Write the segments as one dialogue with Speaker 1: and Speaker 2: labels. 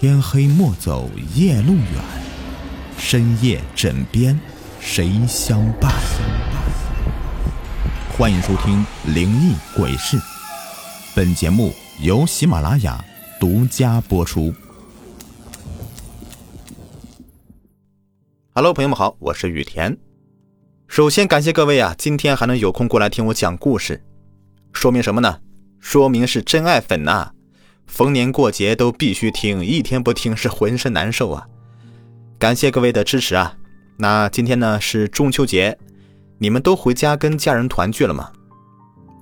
Speaker 1: 天黑莫走夜路远，深夜枕边谁相伴？欢迎收听《灵异鬼事》，本节目由喜马拉雅独家播出。Hello，朋友们好，我是雨田。首先感谢各位啊，今天还能有空过来听我讲故事，说明什么呢？说明是真爱粉呐！逢年过节都必须听，一天不听是浑身难受啊！感谢各位的支持啊！那今天呢是中秋节，你们都回家跟家人团聚了吗？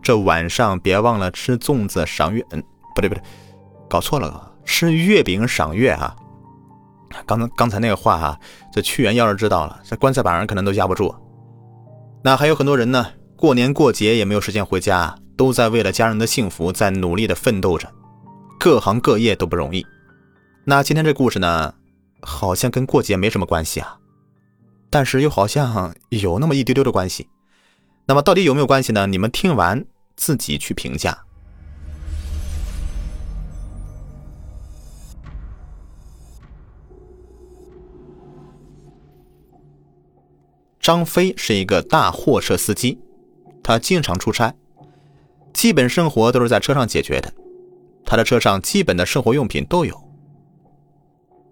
Speaker 1: 这晚上别忘了吃粽子赏月，嗯，不对不对，搞错了，吃月饼赏月啊！刚刚刚才那个话哈，这屈原要是知道了，这棺材板上可能都压不住。那还有很多人呢，过年过节也没有时间回家，都在为了家人的幸福在努力的奋斗着。各行各业都不容易，那今天这故事呢，好像跟过节没什么关系啊，但是又好像有那么一丢丢的关系。那么到底有没有关系呢？你们听完自己去评价。张飞是一个大货车司机，他经常出差，基本生活都是在车上解决的。他的车上基本的生活用品都有。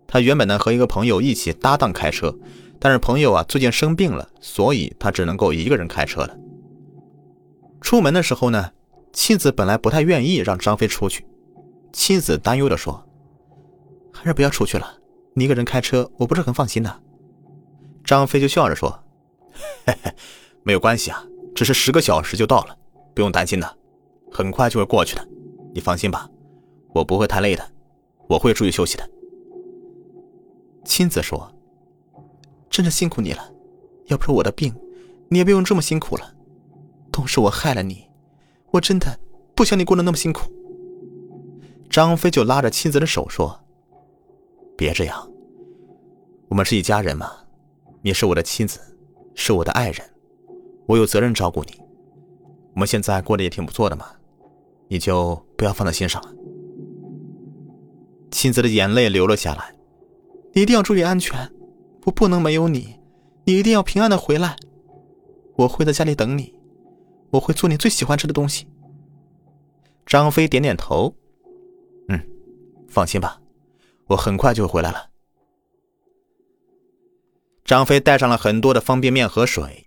Speaker 1: 他原本呢和一个朋友一起搭档开车，但是朋友啊最近生病了，所以他只能够一个人开车了。出门的时候呢，妻子本来不太愿意让张飞出去，妻子担忧的说：“还是不要出去了，你一个人开车我不是很放心的。”张飞就笑着说：“嘿嘿，没有关系啊，只是十个小时就到了，不用担心的，很快就会过去的，你放心吧。”我不会太累的，我会注意休息的。亲子说：“真的辛苦你了，要不是我的病，你也不用这么辛苦了。都是我害了你，我真的不想你过得那么辛苦。”张飞就拉着妻子的手说：“别这样，我们是一家人嘛，你是我的妻子，是我的爱人，我有责任照顾你。我们现在过得也挺不错的嘛，你就不要放在心上了。”妻子的眼泪流了下来，你一定要注意安全，我不能没有你，你一定要平安的回来，我会在家里等你，我会做你最喜欢吃的东西。张飞点点头，嗯，放心吧，我很快就回来了。张飞带上了很多的方便面和水，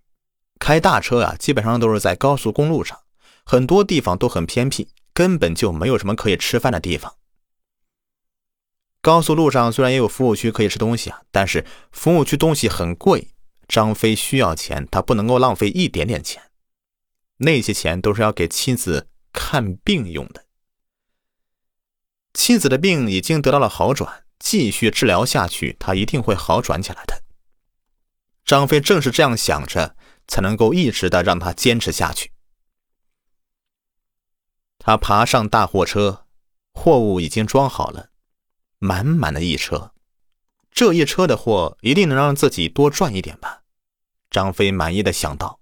Speaker 1: 开大车啊，基本上都是在高速公路上，很多地方都很偏僻，根本就没有什么可以吃饭的地方。高速路上虽然也有服务区可以吃东西啊，但是服务区东西很贵。张飞需要钱，他不能够浪费一点点钱，那些钱都是要给妻子看病用的。妻子的病已经得到了好转，继续治疗下去，他一定会好转起来的。张飞正是这样想着，才能够一直的让他坚持下去。他爬上大货车，货物已经装好了。满满的一车，这一车的货一定能让自己多赚一点吧？张飞满意的想到。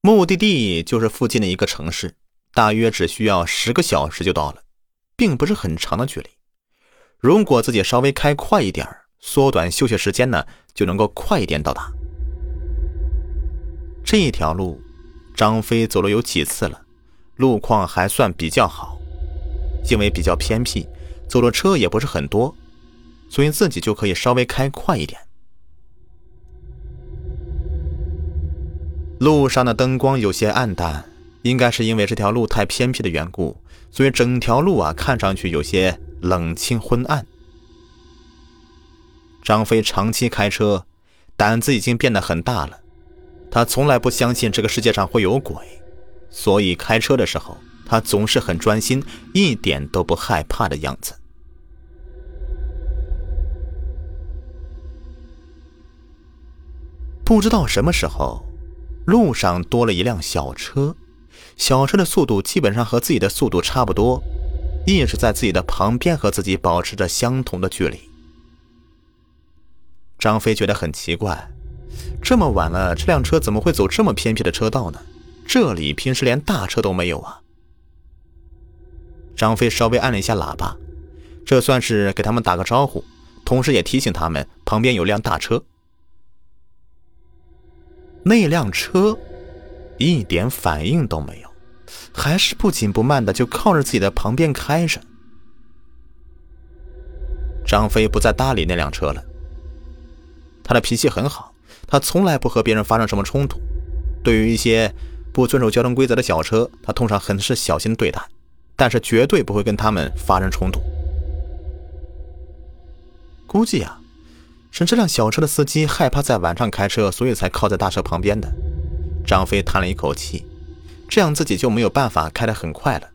Speaker 1: 目的地就是附近的一个城市，大约只需要十个小时就到了，并不是很长的距离。如果自己稍微开快一点缩短休息时间呢，就能够快一点到达。这一条路，张飞走了有几次了，路况还算比较好。因为比较偏僻，走的车也不是很多，所以自己就可以稍微开快一点。路上的灯光有些暗淡，应该是因为这条路太偏僻的缘故，所以整条路啊看上去有些冷清昏暗。张飞长期开车，胆子已经变得很大了，他从来不相信这个世界上会有鬼，所以开车的时候。他总是很专心，一点都不害怕的样子。不知道什么时候，路上多了一辆小车，小车的速度基本上和自己的速度差不多，一直在自己的旁边和自己保持着相同的距离。张飞觉得很奇怪，这么晚了，这辆车怎么会走这么偏僻的车道呢？这里平时连大车都没有啊！张飞稍微按了一下喇叭，这算是给他们打个招呼，同时也提醒他们旁边有辆大车。那辆车一点反应都没有，还是不紧不慢的就靠着自己的旁边开着。张飞不再搭理那辆车了。他的脾气很好，他从来不和别人发生什么冲突。对于一些不遵守交通规则的小车，他通常很是小心对待，但是绝对不会跟他们发生冲突。估计啊，是这辆小车的司机害怕在晚上开车，所以才靠在大车旁边的。张飞叹了一口气，这样自己就没有办法开得很快了。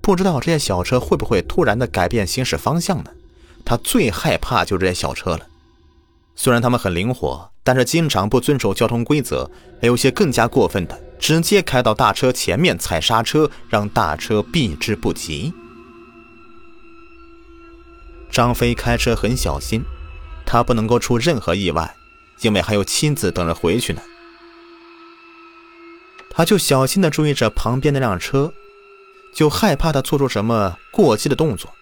Speaker 1: 不知道这些小车会不会突然的改变行驶方向呢？他最害怕就是这些小车了。虽然他们很灵活，但是经常不遵守交通规则，还有些更加过分的，直接开到大车前面踩刹车，让大车避之不及。张飞开车很小心，他不能够出任何意外，因为还有妻子等着回去呢。他就小心的注意着旁边那辆车，就害怕他做出什么过激的动作。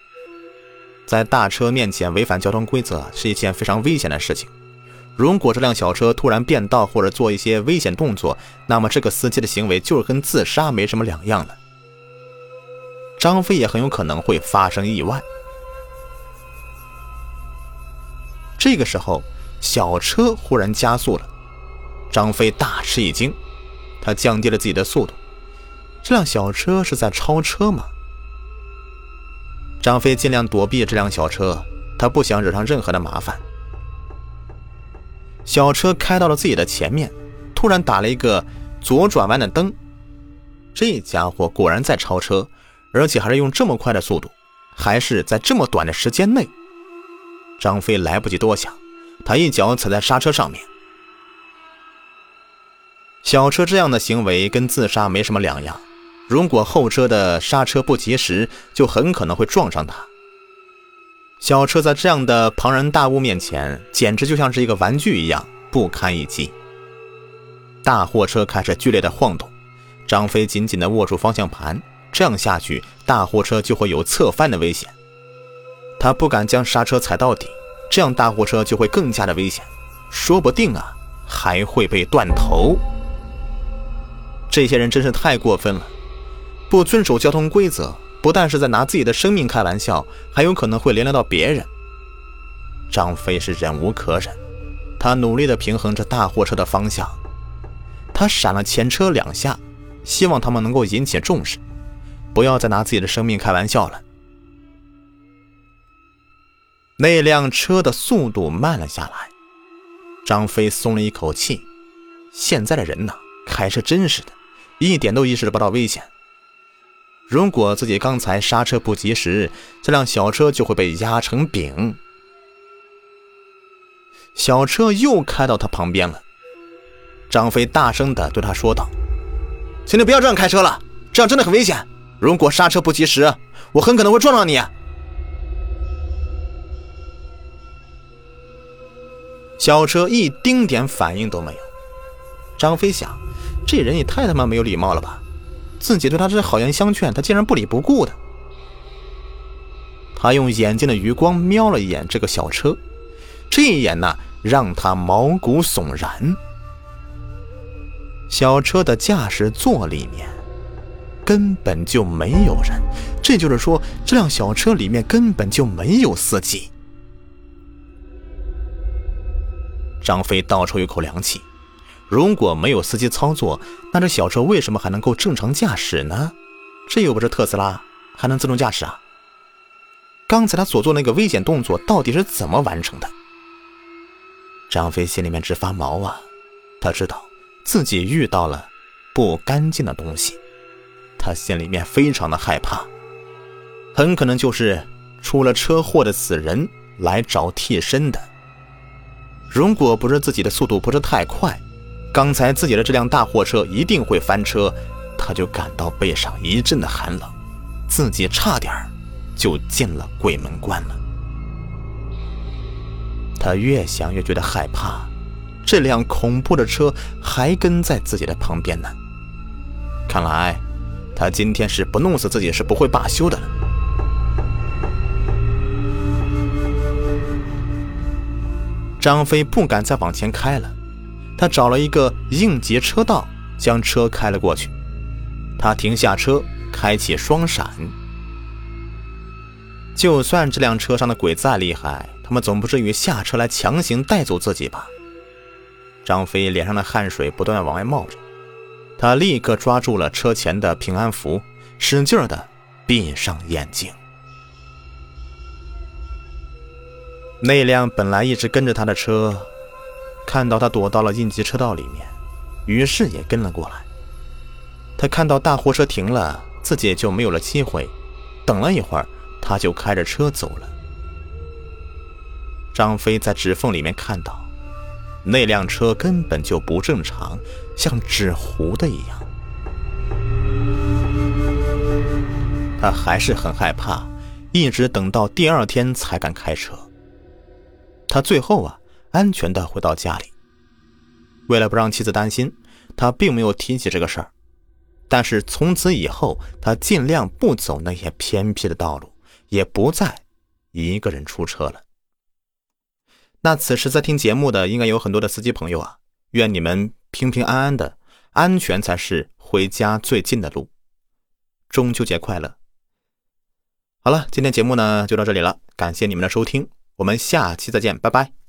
Speaker 1: 在大车面前违反交通规则是一件非常危险的事情。如果这辆小车突然变道或者做一些危险动作，那么这个司机的行为就是跟自杀没什么两样了。张飞也很有可能会发生意外。这个时候，小车忽然加速了，张飞大吃一惊，他降低了自己的速度。这辆小车是在超车吗？张飞尽量躲避这辆小车，他不想惹上任何的麻烦。小车开到了自己的前面，突然打了一个左转弯的灯，这家伙果然在超车，而且还是用这么快的速度，还是在这么短的时间内。张飞来不及多想，他一脚踩在刹车上面。小车这样的行为跟自杀没什么两样。如果后车的刹车不及时，就很可能会撞上他。小车在这样的庞然大物面前，简直就像是一个玩具一样，不堪一击。大货车开始剧烈的晃动，张飞紧紧地握住方向盘，这样下去，大货车就会有侧翻的危险。他不敢将刹车踩到底，这样大货车就会更加的危险，说不定啊，还会被断头。这些人真是太过分了。不遵守交通规则，不但是在拿自己的生命开玩笑，还有可能会连累到别人。张飞是忍无可忍，他努力地平衡着大货车的方向，他闪了前车两下，希望他们能够引起重视，不要再拿自己的生命开玩笑了。那辆车的速度慢了下来，张飞松了一口气。现在的人呐，开车真是的，一点都意识不到危险。如果自己刚才刹车不及时，这辆小车就会被压成饼。小车又开到他旁边了，张飞大声的对他说道：“请你不要这样开车了，这样真的很危险。如果刹车不及时，我很可能会撞到你。”小车一丁点反应都没有。张飞想，这人也太他妈没有礼貌了吧！自己对他是好言相劝，他竟然不理不顾的。他用眼睛的余光瞄了一眼这个小车，这一眼呢，让他毛骨悚然。小车的驾驶座里面根本就没有人，这就是说，这辆小车里面根本就没有司机。张飞倒抽一口凉气。如果没有司机操作，那这小车为什么还能够正常驾驶呢？这又不是特斯拉，还能自动驾驶啊？刚才他所做那个危险动作到底是怎么完成的？张飞心里面直发毛啊！他知道自己遇到了不干净的东西，他心里面非常的害怕，很可能就是出了车祸的死人来找替身的。如果不是自己的速度不是太快。刚才自己的这辆大货车一定会翻车，他就感到背上一阵的寒冷，自己差点就进了鬼门关了。他越想越觉得害怕，这辆恐怖的车还跟在自己的旁边呢。看来，他今天是不弄死自己是不会罢休的了。张飞不敢再往前开了，他找了一个应急车道，将车开了过去。他停下车，开启双闪。就算这辆车上的鬼再厉害，他们总不至于下车来强行带走自己吧？张飞脸上的汗水不断往外冒着，他立刻抓住了车前的平安符，使劲的闭上眼睛。那辆本来一直跟着他的车，看到他躲到了应急车道里面，于是也跟了过来。他看到大货车停了，自己也就没有了机会。等了一会儿，他就开着车走了。张飞在指缝里面看到，那辆车根本就不正常，像纸糊的一样。他还是很害怕，一直等到第二天才敢开车。他最后啊，安全的回到家里。为了不让妻子担心，他并没有提起这个事儿。但是从此以后，他尽量不走那些偏僻的道路，也不再一个人出车了。那此时在听节目的，应该有很多的司机朋友啊，愿你们平平安安的，安全才是回家最近的路。中秋节快乐！好了，今天节目呢就到这里了，感谢你们的收听，我们下期再见，拜拜。